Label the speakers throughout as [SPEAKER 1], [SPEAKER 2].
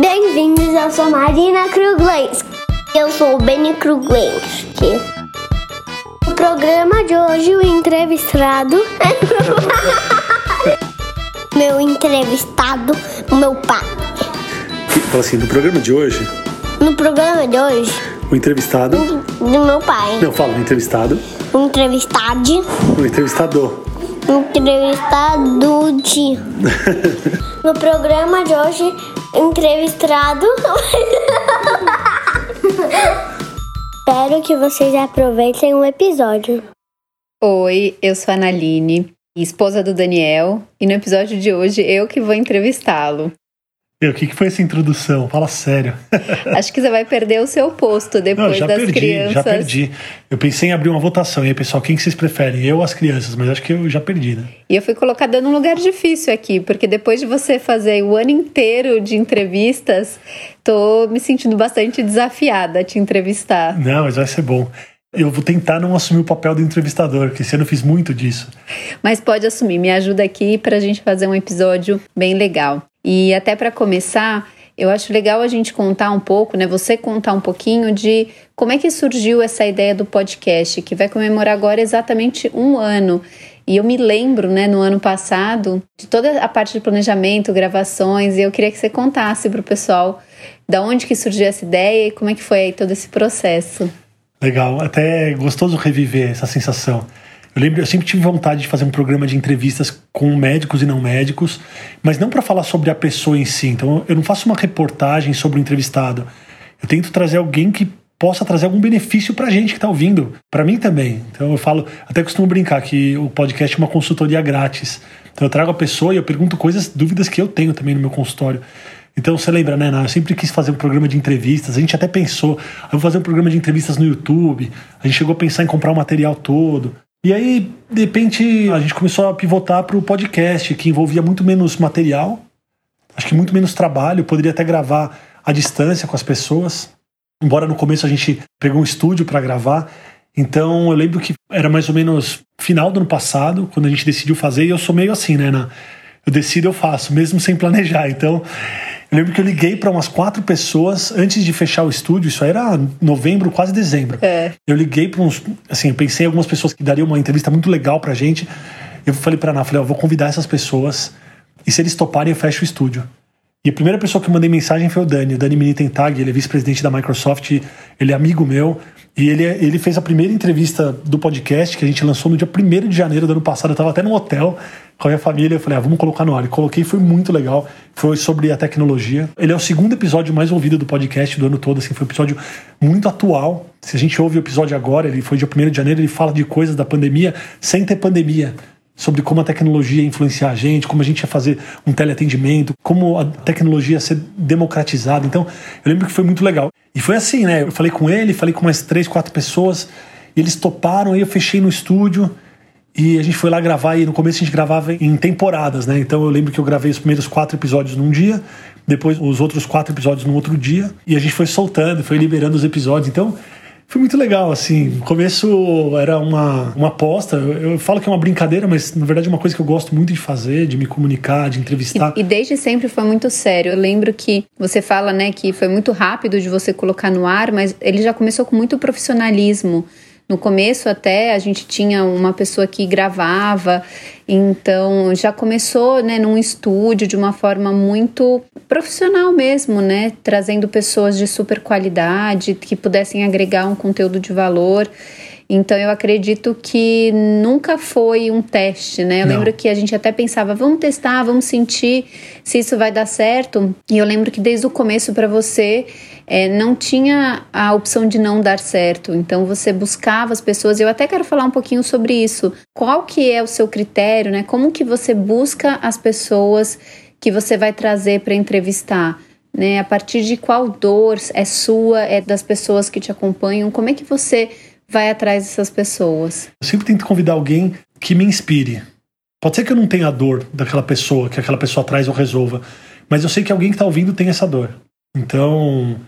[SPEAKER 1] Bem-vindos, eu sou Marina Kruglenski. Eu sou o Benny Kruglenski. No programa de hoje, o entrevistado. meu entrevistado, meu pai.
[SPEAKER 2] Fala assim, no programa de hoje,
[SPEAKER 1] No programa de hoje,
[SPEAKER 2] o entrevistado.
[SPEAKER 1] do meu pai.
[SPEAKER 2] Não, fala, o entrevistado.
[SPEAKER 1] O entrevistado.
[SPEAKER 2] O entrevistador.
[SPEAKER 1] Entrevistado de. No programa de hoje, entrevistado. Espero que vocês aproveitem o episódio.
[SPEAKER 3] Oi, eu sou a Analine, esposa do Daniel, e no episódio de hoje eu que vou entrevistá-lo.
[SPEAKER 2] O que, que foi essa introdução? Fala sério.
[SPEAKER 3] Acho que você vai perder o seu posto
[SPEAKER 2] Não,
[SPEAKER 3] depois
[SPEAKER 2] já
[SPEAKER 3] das
[SPEAKER 2] perdi,
[SPEAKER 3] crianças.
[SPEAKER 2] já perdi. Eu pensei em abrir uma votação. E aí, pessoal, quem que vocês preferem? Eu ou as crianças? Mas acho que eu já perdi, né?
[SPEAKER 3] E eu fui colocada num lugar difícil aqui, porque depois de você fazer o ano inteiro de entrevistas, tô me sentindo bastante desafiada a te entrevistar.
[SPEAKER 2] Não, mas vai ser bom. Eu vou tentar não assumir o papel do entrevistador, porque esse ano eu fiz muito disso.
[SPEAKER 3] Mas pode assumir, me ajuda aqui pra gente fazer um episódio bem legal. E até para começar, eu acho legal a gente contar um pouco, né? Você contar um pouquinho de como é que surgiu essa ideia do podcast, que vai comemorar agora exatamente um ano. E eu me lembro, né, no ano passado, de toda a parte de planejamento, gravações, e eu queria que você contasse para o pessoal da onde que surgiu essa ideia e como é que foi aí todo esse processo.
[SPEAKER 2] Legal, até gostoso reviver essa sensação. Eu lembro, eu sempre tive vontade de fazer um programa de entrevistas com médicos e não médicos, mas não para falar sobre a pessoa em si. Então, eu não faço uma reportagem sobre o entrevistado. Eu tento trazer alguém que possa trazer algum benefício pra gente que tá ouvindo, Pra mim também. Então, eu falo, até costumo brincar que o podcast é uma consultoria grátis. Então, eu trago a pessoa e eu pergunto coisas, dúvidas que eu tenho também no meu consultório. Então você lembra, né, Ná? Eu sempre quis fazer um programa de entrevistas. A gente até pensou, "Ah, eu vou fazer um programa de entrevistas no YouTube. A gente chegou a pensar em comprar o material todo. E aí, de repente, a gente começou a pivotar para o podcast, que envolvia muito menos material, acho que muito menos trabalho. Poderia até gravar à distância com as pessoas. Embora no começo a gente pegou um estúdio para gravar. Então eu lembro que era mais ou menos final do ano passado, quando a gente decidiu fazer, e eu sou meio assim, né, Ná? Eu decido, eu faço, mesmo sem planejar. Então, eu lembro que eu liguei para umas quatro pessoas antes de fechar o estúdio, isso aí era novembro, quase dezembro.
[SPEAKER 3] É.
[SPEAKER 2] Eu liguei para uns. Assim, eu pensei em algumas pessoas que dariam uma entrevista muito legal pra gente. Eu falei pra Ana, falei, ó, vou convidar essas pessoas e se eles toparem, eu fecho o estúdio. E a primeira pessoa que eu mandei mensagem foi o Dani, o Dani Minitentag, ele é vice-presidente da Microsoft, ele é amigo meu. E ele, ele fez a primeira entrevista do podcast que a gente lançou no dia 1 de janeiro do ano passado. Eu tava até no hotel com a minha família. Eu falei, ah, vamos colocar no ar. E coloquei, foi muito legal. Foi sobre a tecnologia. Ele é o segundo episódio mais ouvido do podcast do ano todo. Assim, foi um episódio muito atual. Se a gente ouve o episódio agora, ele foi dia 1 de janeiro, ele fala de coisas da pandemia sem ter pandemia sobre como a tecnologia ia influenciar a gente, como a gente ia fazer um teleatendimento, como a tecnologia ia ser democratizada. Então, eu lembro que foi muito legal. E foi assim, né? Eu falei com ele, falei com mais três, quatro pessoas, eles toparam, aí eu fechei no estúdio e a gente foi lá gravar, e no começo a gente gravava em temporadas, né? Então eu lembro que eu gravei os primeiros quatro episódios num dia, depois os outros quatro episódios no outro dia, e a gente foi soltando, foi liberando os episódios. Então, foi muito legal, assim. No começo era uma, uma aposta. Eu, eu falo que é uma brincadeira, mas na verdade é uma coisa que eu gosto muito de fazer, de me comunicar, de entrevistar.
[SPEAKER 3] E, e desde sempre foi muito sério. Eu lembro que você fala, né, que foi muito rápido de você colocar no ar, mas ele já começou com muito profissionalismo. No começo até a gente tinha uma pessoa que gravava, então já começou, né, num estúdio de uma forma muito profissional mesmo, né, trazendo pessoas de super qualidade que pudessem agregar um conteúdo de valor. Então eu acredito que nunca foi um teste, né? Eu
[SPEAKER 2] Não.
[SPEAKER 3] lembro que a gente até pensava, vamos testar, vamos sentir se isso vai dar certo. E eu lembro que desde o começo para você é, não tinha a opção de não dar certo. Então você buscava as pessoas. Eu até quero falar um pouquinho sobre isso. Qual que é o seu critério, né? Como que você busca as pessoas que você vai trazer para entrevistar? Né? A partir de qual dor é sua, é das pessoas que te acompanham? Como é que você vai atrás dessas pessoas?
[SPEAKER 2] Eu sempre tento convidar alguém que me inspire. Pode ser que eu não tenha a dor daquela pessoa, que aquela pessoa traz ou resolva, mas eu sei que alguém que está ouvindo tem essa dor. Então,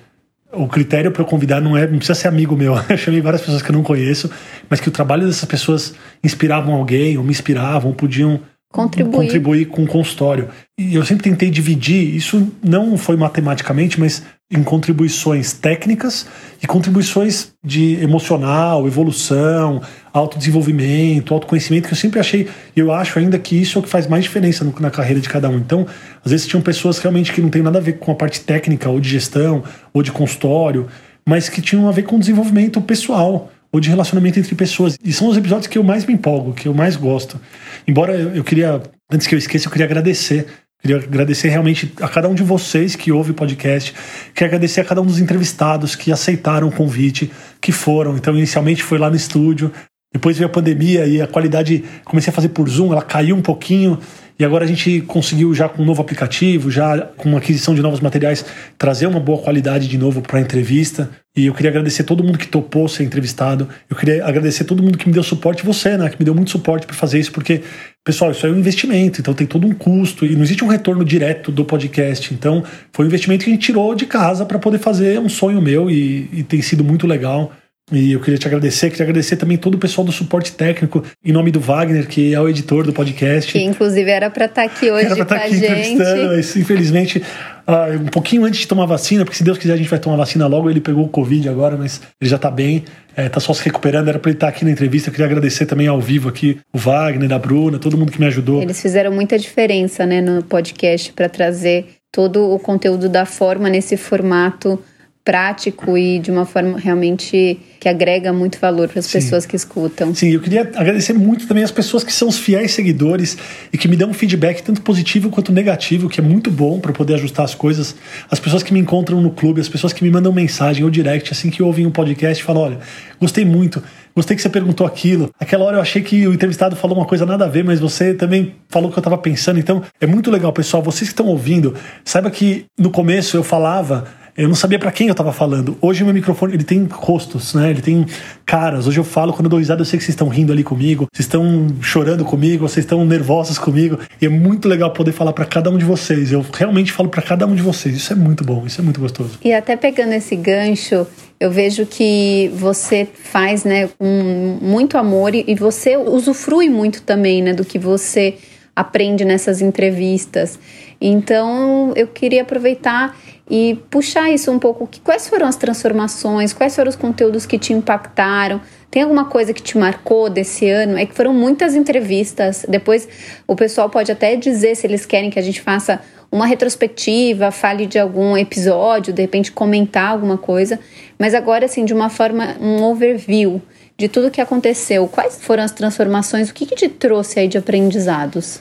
[SPEAKER 2] o critério para eu convidar não é, não precisa ser amigo meu. Eu chamei várias pessoas que eu não conheço, mas que o trabalho dessas pessoas inspiravam alguém, ou me inspiravam, ou podiam
[SPEAKER 3] Contribuir.
[SPEAKER 2] contribuir com o consultório. E eu sempre tentei dividir, isso não foi matematicamente, mas em contribuições técnicas e contribuições de emocional, evolução, autodesenvolvimento, autoconhecimento, que eu sempre achei, e eu acho ainda que isso é o que faz mais diferença na carreira de cada um. Então, às vezes tinham pessoas realmente que não tem nada a ver com a parte técnica, ou de gestão, ou de consultório, mas que tinham a ver com desenvolvimento pessoal, ou de relacionamento entre pessoas. E são os episódios que eu mais me empolgo, que eu mais gosto. Embora eu queria, antes que eu esqueça, eu queria agradecer Queria agradecer realmente a cada um de vocês que ouve o podcast. Queria agradecer a cada um dos entrevistados que aceitaram o convite, que foram. Então, inicialmente foi lá no estúdio, depois veio a pandemia e a qualidade comecei a fazer por Zoom, ela caiu um pouquinho. E agora a gente conseguiu, já com um novo aplicativo, já com uma aquisição de novos materiais, trazer uma boa qualidade de novo para a entrevista. E eu queria agradecer todo mundo que topou ser entrevistado. Eu queria agradecer todo mundo que me deu suporte, você, né, que me deu muito suporte para fazer isso, porque, pessoal, isso é um investimento, então tem todo um custo e não existe um retorno direto do podcast. Então, foi um investimento que a gente tirou de casa para poder fazer um sonho meu e, e tem sido muito legal. E eu queria te agradecer, queria agradecer também todo o pessoal do suporte técnico, em nome do Wagner, que é o editor do podcast.
[SPEAKER 3] Que inclusive era para estar tá aqui hoje era pra tá aqui gente.
[SPEAKER 2] Mas, infelizmente, uh, um pouquinho antes de tomar vacina, porque se Deus quiser a gente vai tomar vacina logo. Ele pegou o Covid agora, mas ele já tá bem, é, tá só se recuperando. Era para ele estar tá aqui na entrevista. Eu queria agradecer também ao vivo aqui o Wagner, a Bruna, todo mundo que me ajudou.
[SPEAKER 3] Eles fizeram muita diferença né, no podcast para trazer todo o conteúdo da forma nesse formato prático e de uma forma realmente que agrega muito valor para as pessoas que escutam.
[SPEAKER 2] Sim, eu queria agradecer muito também as pessoas que são os fiéis seguidores e que me dão um feedback tanto positivo quanto negativo, que é muito bom para poder ajustar as coisas. As pessoas que me encontram no clube, as pessoas que me mandam mensagem ou direct assim que ouvem um podcast e falam: olha, gostei muito. Gostei que você perguntou aquilo. Aquela hora eu achei que o entrevistado falou uma coisa nada a ver, mas você também falou o que eu estava pensando. Então é muito legal, pessoal. Vocês que estão ouvindo, saiba que no começo eu falava eu não sabia para quem eu tava falando. Hoje o meu microfone, ele tem rostos, né? Ele tem caras. Hoje eu falo, quando eu dou risada, eu sei que vocês estão rindo ali comigo, vocês estão chorando comigo, vocês estão nervosos comigo. E é muito legal poder falar para cada um de vocês. Eu realmente falo para cada um de vocês. Isso é muito bom, isso é muito gostoso.
[SPEAKER 3] E até pegando esse gancho, eu vejo que você faz, né, com muito amor e você usufrui muito também, né, do que você aprende nessas entrevistas. Então, eu queria aproveitar e puxar isso um pouco. Quais foram as transformações? Quais foram os conteúdos que te impactaram? Tem alguma coisa que te marcou desse ano? É que foram muitas entrevistas. Depois o pessoal pode até dizer se eles querem que a gente faça uma retrospectiva, fale de algum episódio, de repente comentar alguma coisa. Mas agora, assim, de uma forma, um overview de tudo que aconteceu. Quais foram as transformações? O que, que te trouxe aí de aprendizados?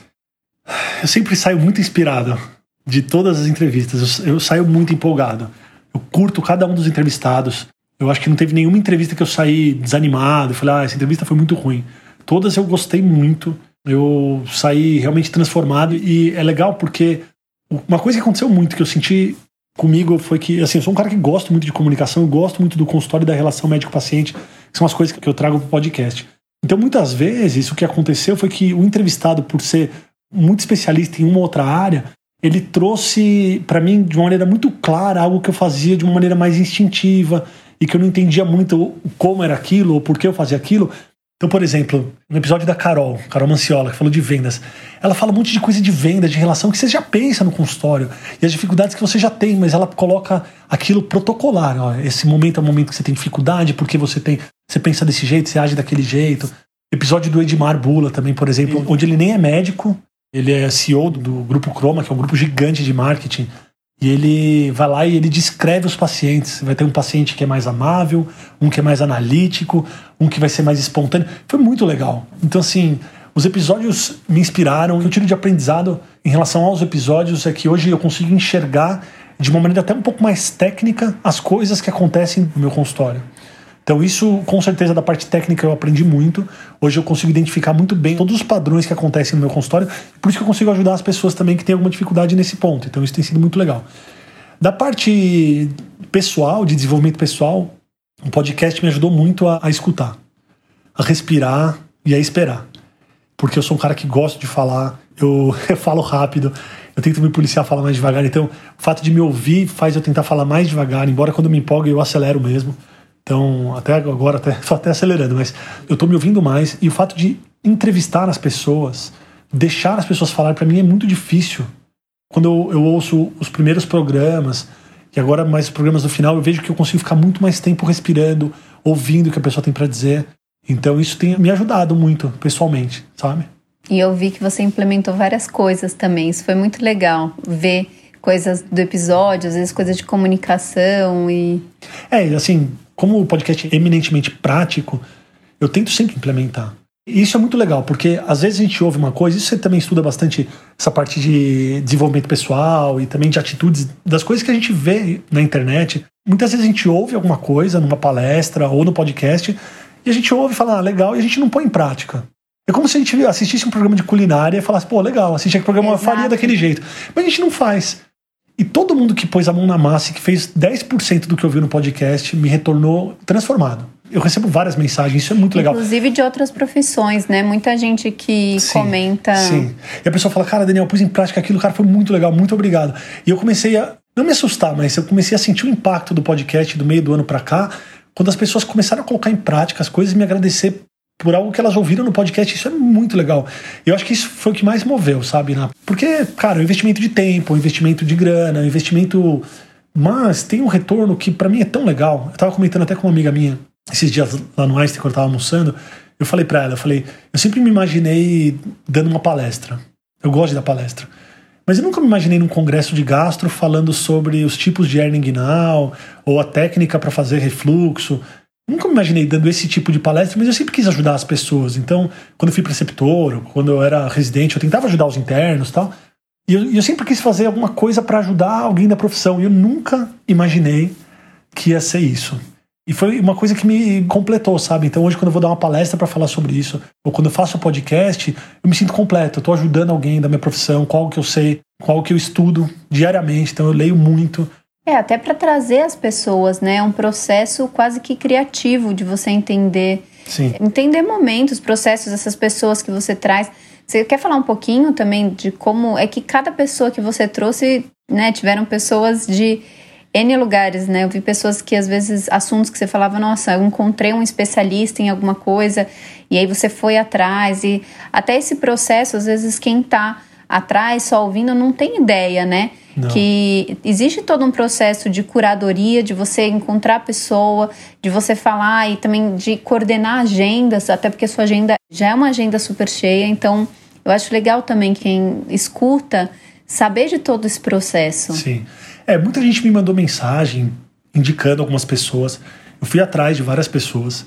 [SPEAKER 2] Eu sempre saio muito inspirado de todas as entrevistas. Eu, eu saio muito empolgado. Eu curto cada um dos entrevistados. Eu acho que não teve nenhuma entrevista que eu saí desanimado. Falei, ah, essa entrevista foi muito ruim. Todas eu gostei muito. Eu saí realmente transformado. E é legal porque uma coisa que aconteceu muito, que eu senti comigo, foi que, assim, eu sou um cara que gosto muito de comunicação, eu gosto muito do consultório e da relação médico-paciente, que são as coisas que eu trago pro podcast. Então, muitas vezes, o que aconteceu foi que o entrevistado, por ser muito especialista em uma outra área, ele trouxe para mim de uma maneira muito clara algo que eu fazia de uma maneira mais instintiva e que eu não entendia muito como era aquilo ou por que eu fazia aquilo. Então, por exemplo, no episódio da Carol, Carol Manciola, que falou de vendas, ela fala um monte de coisa de venda, de relação que você já pensa no consultório e as dificuldades que você já tem, mas ela coloca aquilo protocolar. Ó, esse momento é o momento que você tem dificuldade, porque você tem, você pensa desse jeito, você age daquele jeito. Episódio do Edmar Bula também, por exemplo, Sim. onde ele nem é médico, ele é CEO do, Grupo Croma, que é um grupo gigante de marketing. E ele vai lá e ele descreve os pacientes. Vai ter um paciente que é mais amável, um que é mais analítico, um que vai ser mais espontâneo. Foi muito legal. Então, assim, os episódios me inspiraram. O que eu tiro de aprendizado em relação aos episódios é que hoje eu consigo enxergar de uma maneira até um pouco mais técnica as coisas que acontecem no meu consultório. Então, isso, com certeza, da parte técnica eu aprendi muito. Hoje eu consigo identificar muito bem todos os padrões que acontecem no meu consultório. Por isso que eu consigo ajudar as pessoas também que têm alguma dificuldade nesse ponto. Então, isso tem sido muito legal. Da parte pessoal, de desenvolvimento pessoal, o podcast me ajudou muito a, a escutar, a respirar e a esperar. Porque eu sou um cara que gosto de falar, eu, eu falo rápido. eu tento me policiar a falar mais devagar. Então, o fato de me ouvir faz eu tentar falar mais devagar, embora quando eu me empolgue eu acelero mesmo. Então, até agora, até, até acelerando, mas eu tô me ouvindo mais. E o fato de entrevistar as pessoas, deixar as pessoas falar, para mim é muito difícil. Quando eu, eu ouço os primeiros programas, e agora mais os programas do final, eu vejo que eu consigo ficar muito mais tempo respirando, ouvindo o que a pessoa tem para dizer. Então, isso tem me ajudado muito, pessoalmente, sabe?
[SPEAKER 3] E eu vi que você implementou várias coisas também. Isso foi muito legal ver coisas do episódio, às vezes coisas de comunicação e.
[SPEAKER 2] É, assim, como o podcast é eminentemente prático, eu tento sempre implementar. E isso é muito legal, porque às vezes a gente ouve uma coisa, isso você também estuda bastante essa parte de desenvolvimento pessoal e também de atitudes, das coisas que a gente vê na internet. Muitas vezes a gente ouve alguma coisa numa palestra ou no podcast e a gente ouve e fala, ah, legal, e a gente não põe em prática. É como se a gente assistisse um programa de culinária e falasse, pô, legal, assistir aquele programa, Exato. faria daquele jeito. Mas a gente não faz. E todo mundo que pôs a mão na massa e que fez 10% do que eu vi no podcast me retornou transformado. Eu recebo várias mensagens, isso é muito legal.
[SPEAKER 3] Inclusive de outras profissões, né? Muita gente que sim, comenta.
[SPEAKER 2] Sim. E a pessoa fala, cara, Daniel, pus em prática aquilo, cara, foi muito legal, muito obrigado. E eu comecei a, não me assustar, mas eu comecei a sentir o impacto do podcast do meio do ano para cá, quando as pessoas começaram a colocar em prática as coisas e me agradecer por algo que elas ouviram no podcast. Isso é muito legal. Eu acho que isso foi o que mais moveu, sabe? Né? Porque, cara, o investimento de tempo, o investimento de grana, o investimento. Mas tem um retorno que para mim é tão legal. Eu tava comentando até com uma amiga minha esses dias lá no Einstein, quando eu tava almoçando. Eu falei para ela, eu falei, eu sempre me imaginei dando uma palestra. Eu gosto de dar palestra. Mas eu nunca me imaginei num congresso de gastro falando sobre os tipos de hernia inguinal ou a técnica para fazer refluxo. Nunca me imaginei dando esse tipo de palestra, mas eu sempre quis ajudar as pessoas. Então, quando eu fui preceptor, quando eu era residente, eu tentava ajudar os internos e tal. E eu, eu sempre quis fazer alguma coisa para ajudar alguém da profissão. E eu nunca imaginei que ia ser isso. E foi uma coisa que me completou, sabe? Então hoje, quando eu vou dar uma palestra para falar sobre isso, ou quando eu faço um podcast, eu me sinto completo. Eu tô ajudando alguém da minha profissão, qual que eu sei, qual que eu estudo diariamente. Então eu leio muito,
[SPEAKER 3] é, até para trazer as pessoas, né? É um processo quase que criativo de você entender.
[SPEAKER 2] Sim.
[SPEAKER 3] Entender momentos, processos dessas pessoas que você traz. Você quer falar um pouquinho também de como é que cada pessoa que você trouxe, né, tiveram pessoas de N lugares, né? Eu vi pessoas que às vezes assuntos que você falava, nossa, eu encontrei um especialista em alguma coisa, e aí você foi atrás, e até esse processo, às vezes, quem tá atrás, só ouvindo, não tem ideia, né? Não. Que existe todo um processo de curadoria, de você encontrar a pessoa, de você falar e também de coordenar agendas, até porque sua agenda já é uma agenda super cheia. Então, eu acho legal também quem escuta saber de todo esse processo.
[SPEAKER 2] Sim. É, muita gente me mandou mensagem indicando algumas pessoas. Eu fui atrás de várias pessoas.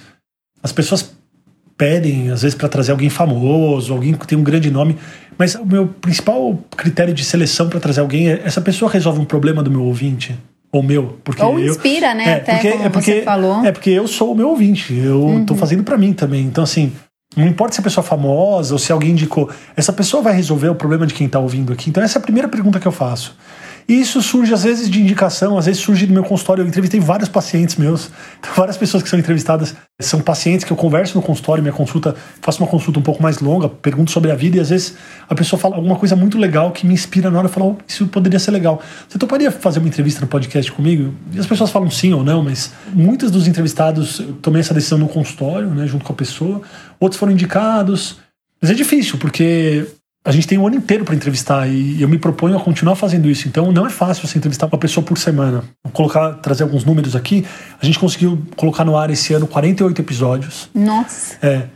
[SPEAKER 2] As pessoas pedem, às vezes, para trazer alguém famoso, alguém que tem um grande nome. Mas o meu principal critério de seleção para trazer alguém é essa pessoa resolve um problema do meu ouvinte. Ou meu. Porque
[SPEAKER 3] ou inspira,
[SPEAKER 2] eu,
[SPEAKER 3] né? É,
[SPEAKER 2] até porque,
[SPEAKER 3] como
[SPEAKER 2] é porque,
[SPEAKER 3] você falou.
[SPEAKER 2] É porque eu sou o meu ouvinte. Eu uhum. tô fazendo para mim também. Então, assim, não importa se a pessoa é famosa ou se alguém indicou. Essa pessoa vai resolver o problema de quem tá ouvindo aqui. Então, essa é a primeira pergunta que eu faço. E isso surge às vezes de indicação, às vezes surge do meu consultório. Eu entrevistei vários pacientes meus, então, várias pessoas que são entrevistadas são pacientes que eu converso no consultório, minha consulta, faço uma consulta um pouco mais longa, pergunto sobre a vida e às vezes a pessoa fala alguma coisa muito legal que me inspira na hora, eu falo, oh, isso poderia ser legal. Você toparia fazer uma entrevista no podcast comigo? E as pessoas falam sim ou não, mas muitos dos entrevistados eu tomei essa decisão no consultório, né, junto com a pessoa. Outros foram indicados. Mas é difícil, porque a gente tem um ano inteiro para entrevistar e eu me proponho a continuar fazendo isso. Então não é fácil você entrevistar uma pessoa por semana. Vou colocar, trazer alguns números aqui. A gente conseguiu colocar no ar esse ano 48 episódios.
[SPEAKER 3] Nossa.
[SPEAKER 2] É.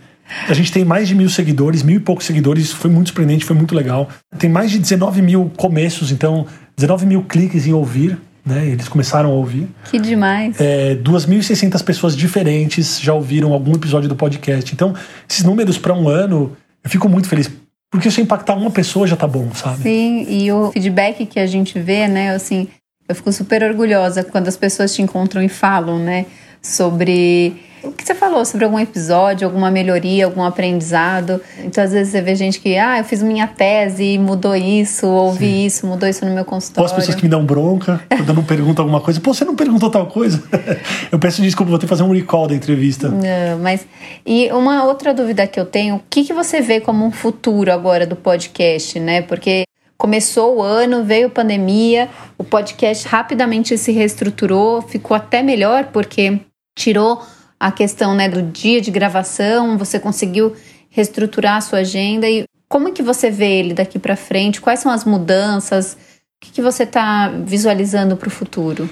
[SPEAKER 2] A gente tem mais de mil seguidores, mil e poucos seguidores. Isso foi muito surpreendente, foi muito legal. Tem mais de 19 mil começos, então 19 mil cliques em ouvir. Né, eles começaram a ouvir.
[SPEAKER 3] Que demais.
[SPEAKER 2] É, 2.600 pessoas diferentes já ouviram algum episódio do podcast. Então, esses números para um ano, eu fico muito feliz porque se impactar uma pessoa já tá bom, sabe?
[SPEAKER 3] Sim, e o feedback que a gente vê, né, assim, eu fico super orgulhosa quando as pessoas te encontram e falam, né, sobre o que você falou sobre algum episódio, alguma melhoria, algum aprendizado. Então, às vezes, você vê gente que, ah, eu fiz minha tese e mudou isso, ouvi Sim. isso, mudou isso no meu consultório.
[SPEAKER 2] Ou as pessoas que me dão bronca, quando eu não pergunto alguma coisa. Pô, você não perguntou tal coisa? eu peço desculpa, vou ter que fazer um recall da entrevista.
[SPEAKER 3] Não, mas. E uma outra dúvida que eu tenho, o que, que você vê como um futuro agora do podcast, né? Porque começou o ano, veio a pandemia, o podcast rapidamente se reestruturou, ficou até melhor porque tirou a questão né, do dia de gravação, você conseguiu reestruturar a sua agenda e como é que você vê ele daqui para frente? Quais são as mudanças? O que, que você está visualizando para o futuro?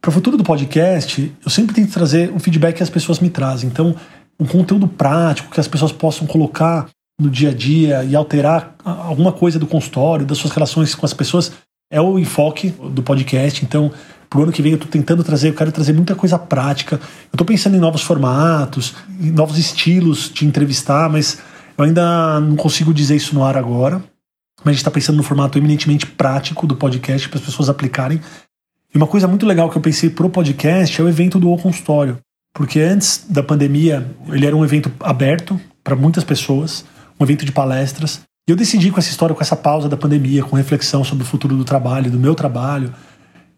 [SPEAKER 2] Para o futuro do podcast, eu sempre tento trazer o feedback que as pessoas me trazem. Então, um conteúdo prático que as pessoas possam colocar no dia a dia e alterar alguma coisa do consultório, das suas relações com as pessoas, é o enfoque do podcast. Então, pro ano que vem eu estou tentando trazer, eu quero trazer muita coisa prática. Eu estou pensando em novos formatos, em novos estilos de entrevistar, mas eu ainda não consigo dizer isso no ar agora. Mas a gente está pensando no formato eminentemente prático do podcast para as pessoas aplicarem. E uma coisa muito legal que eu pensei pro podcast é o evento do O Consultório. Porque antes da pandemia, ele era um evento aberto para muitas pessoas um evento de palestras. E eu decidi com essa história, com essa pausa da pandemia, com reflexão sobre o futuro do trabalho, do meu trabalho,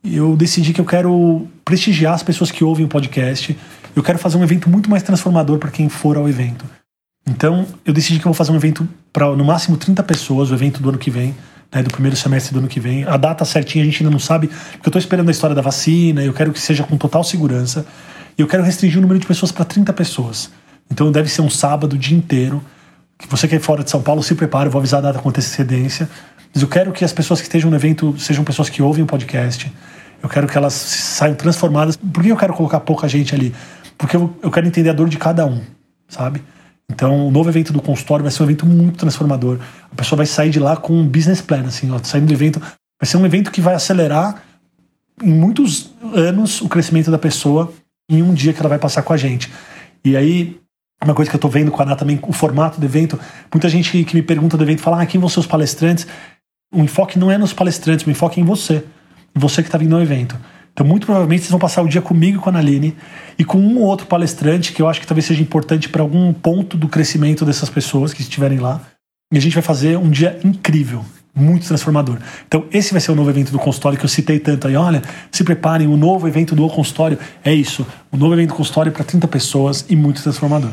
[SPEAKER 2] eu decidi que eu quero prestigiar as pessoas que ouvem o podcast. Eu quero fazer um evento muito mais transformador para quem for ao evento. Então, eu decidi que eu vou fazer um evento para no máximo 30 pessoas, o evento do ano que vem, né, do primeiro semestre do ano que vem. A data certinha a gente ainda não sabe, porque eu estou esperando a história da vacina, eu quero que seja com total segurança. E eu quero restringir o número de pessoas para 30 pessoas. Então, deve ser um sábado, o dia inteiro você que é fora de São Paulo se prepare, eu vou avisar a data com antecedência. Mas eu quero que as pessoas que estejam no evento sejam pessoas que ouvem o podcast. Eu quero que elas saiam transformadas. Por que eu quero colocar pouca gente ali? Porque eu, eu quero entender a dor de cada um, sabe? Então, o novo evento do consultório vai ser um evento muito transformador. A pessoa vai sair de lá com um business plan, assim, ó, saindo do evento. Vai ser um evento que vai acelerar em muitos anos o crescimento da pessoa em um dia que ela vai passar com a gente. E aí, uma coisa que eu estou vendo com a Ana também, o formato do evento. Muita gente que me pergunta do evento fala: ah, quem vão ser os palestrantes? O enfoque não é nos palestrantes, o enfoque é em você. Você que está vindo ao evento. Então, muito provavelmente, vocês vão passar o dia comigo e com a Naline e com um ou outro palestrante que eu acho que talvez seja importante para algum ponto do crescimento dessas pessoas que estiverem lá. E a gente vai fazer um dia incrível, muito transformador. Então, esse vai ser o novo evento do consultório que eu citei tanto aí. Olha, se preparem, o novo evento do consultório é isso. O novo evento do consultório para 30 pessoas e muito transformador.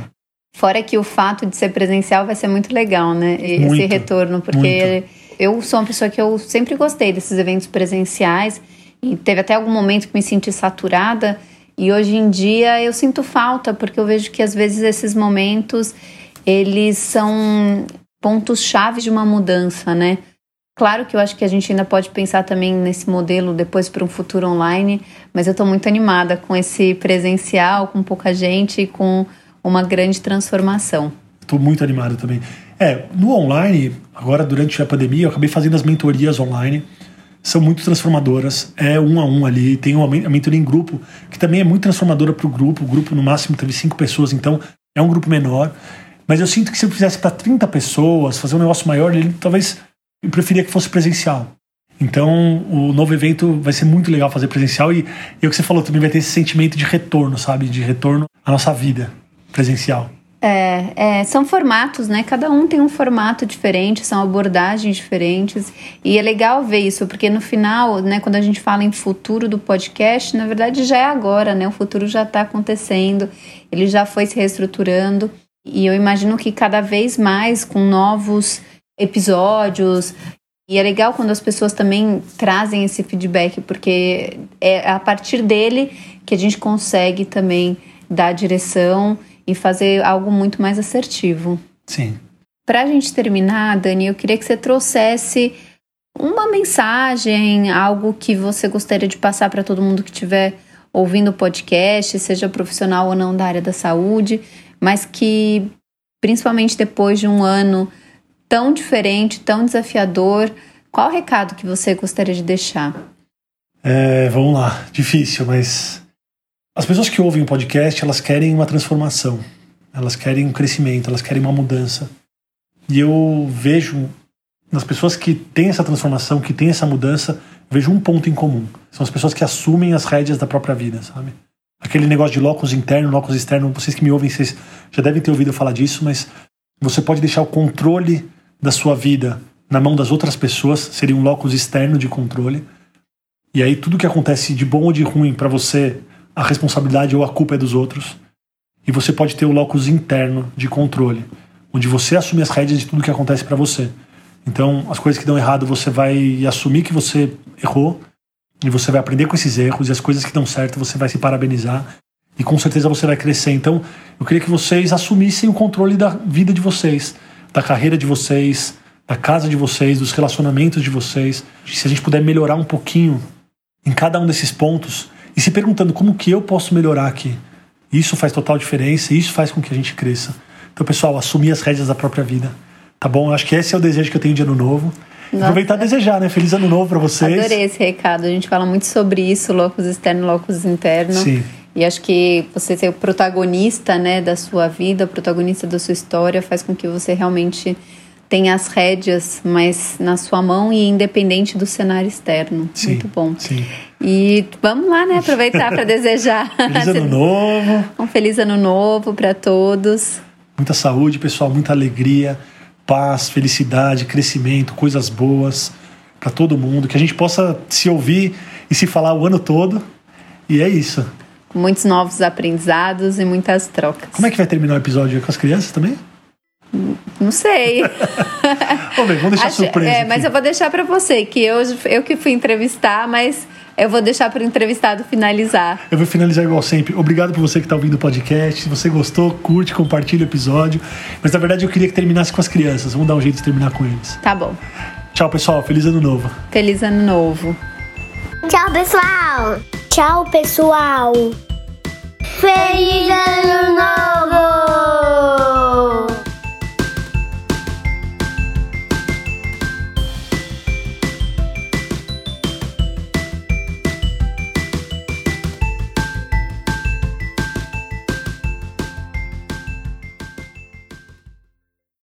[SPEAKER 3] Fora que o fato de ser presencial vai ser muito legal, né? Esse muito, retorno, porque muito. Eu sou uma pessoa que eu sempre gostei desses eventos presenciais e teve até algum momento que me senti saturada e hoje em dia eu sinto falta porque eu vejo que às vezes esses momentos eles são pontos chave de uma mudança, né? Claro que eu acho que a gente ainda pode pensar também nesse modelo depois para um futuro online, mas eu estou muito animada com esse presencial, com pouca gente e com uma grande transformação.
[SPEAKER 2] Estou muito animado também. É, no online, agora durante a pandemia, eu acabei fazendo as mentorias online. São muito transformadoras. É um a um ali. Tem uma mentoria em grupo, que também é muito transformadora para o grupo. O grupo, no máximo, teve cinco pessoas, então é um grupo menor. Mas eu sinto que se eu fizesse para 30 pessoas, fazer um negócio maior, ele, talvez eu preferia que fosse presencial. Então, o novo evento vai ser muito legal fazer presencial e, e o que você falou também vai ter esse sentimento de retorno, sabe? De retorno à nossa vida presencial.
[SPEAKER 3] É, é, são formatos, né? Cada um tem um formato diferente, são abordagens diferentes. E é legal ver isso, porque no final, né, quando a gente fala em futuro do podcast, na verdade já é agora, né? O futuro já está acontecendo, ele já foi se reestruturando. E eu imagino que cada vez mais, com novos episódios, e é legal quando as pessoas também trazem esse feedback, porque é a partir dele que a gente consegue também dar direção e fazer algo muito mais assertivo.
[SPEAKER 2] Sim.
[SPEAKER 3] Para a gente terminar, Dani, eu queria que você trouxesse uma mensagem, algo que você gostaria de passar para todo mundo que estiver ouvindo o podcast, seja profissional ou não da área da saúde, mas que, principalmente depois de um ano tão diferente, tão desafiador, qual o recado que você gostaria de deixar?
[SPEAKER 2] É, vamos lá, difícil, mas as pessoas que ouvem o podcast, elas querem uma transformação, elas querem um crescimento, elas querem uma mudança. E eu vejo nas pessoas que têm essa transformação, que têm essa mudança, vejo um ponto em comum. São as pessoas que assumem as rédeas da própria vida, sabe? Aquele negócio de locus interno, locus externo, vocês que me ouvem, vocês já devem ter ouvido falar disso, mas você pode deixar o controle da sua vida na mão das outras pessoas, seria um locus externo de controle. E aí tudo que acontece de bom ou de ruim para você a responsabilidade ou a culpa é dos outros. E você pode ter o locus interno de controle, onde você assume as rédeas de tudo que acontece para você. Então, as coisas que dão errado, você vai assumir que você errou e você vai aprender com esses erros, e as coisas que dão certo, você vai se parabenizar e com certeza você vai crescer. Então, eu queria que vocês assumissem o controle da vida de vocês, da carreira de vocês, da casa de vocês, dos relacionamentos de vocês. Se a gente puder melhorar um pouquinho em cada um desses pontos e se perguntando como que eu posso melhorar aqui. Isso faz total diferença e isso faz com que a gente cresça. Então, pessoal, assumir as rédeas da própria vida. Tá bom? Eu acho que esse é o desejo que eu tenho de ano novo. Nossa. Aproveitar e desejar, né? Feliz ano novo para vocês.
[SPEAKER 3] Adorei esse recado. A gente fala muito sobre isso, locus externo, locus interno.
[SPEAKER 2] Sim.
[SPEAKER 3] E acho que você ser o protagonista, né, da sua vida, protagonista da sua história, faz com que você realmente tenha as rédeas mais na sua mão e independente do cenário externo.
[SPEAKER 2] Sim,
[SPEAKER 3] Muito bom.
[SPEAKER 2] Sim.
[SPEAKER 3] E vamos lá, né? Aproveitar para desejar.
[SPEAKER 2] feliz ano novo.
[SPEAKER 3] Um feliz ano novo para todos.
[SPEAKER 2] Muita saúde, pessoal, muita alegria, paz, felicidade, crescimento, coisas boas para todo mundo. Que a gente possa se ouvir e se falar o ano todo. E é isso.
[SPEAKER 3] Muitos novos aprendizados e muitas trocas.
[SPEAKER 2] Como é que vai terminar o episódio com as crianças também?
[SPEAKER 3] Não sei.
[SPEAKER 2] vamos, ver, vamos deixar Acho, surpresa.
[SPEAKER 3] É, mas eu vou deixar para você, que eu, eu que fui entrevistar, mas eu vou deixar para o entrevistado finalizar.
[SPEAKER 2] Eu vou finalizar igual sempre. Obrigado por você que está ouvindo o podcast. Se você gostou, curte, compartilha o episódio. Mas na verdade eu queria que terminasse com as crianças. Vamos dar um jeito de terminar com eles.
[SPEAKER 3] Tá bom.
[SPEAKER 2] Tchau, pessoal. Feliz ano novo.
[SPEAKER 3] Feliz ano novo.
[SPEAKER 1] Tchau, pessoal. Tchau, pessoal. Feliz ano novo!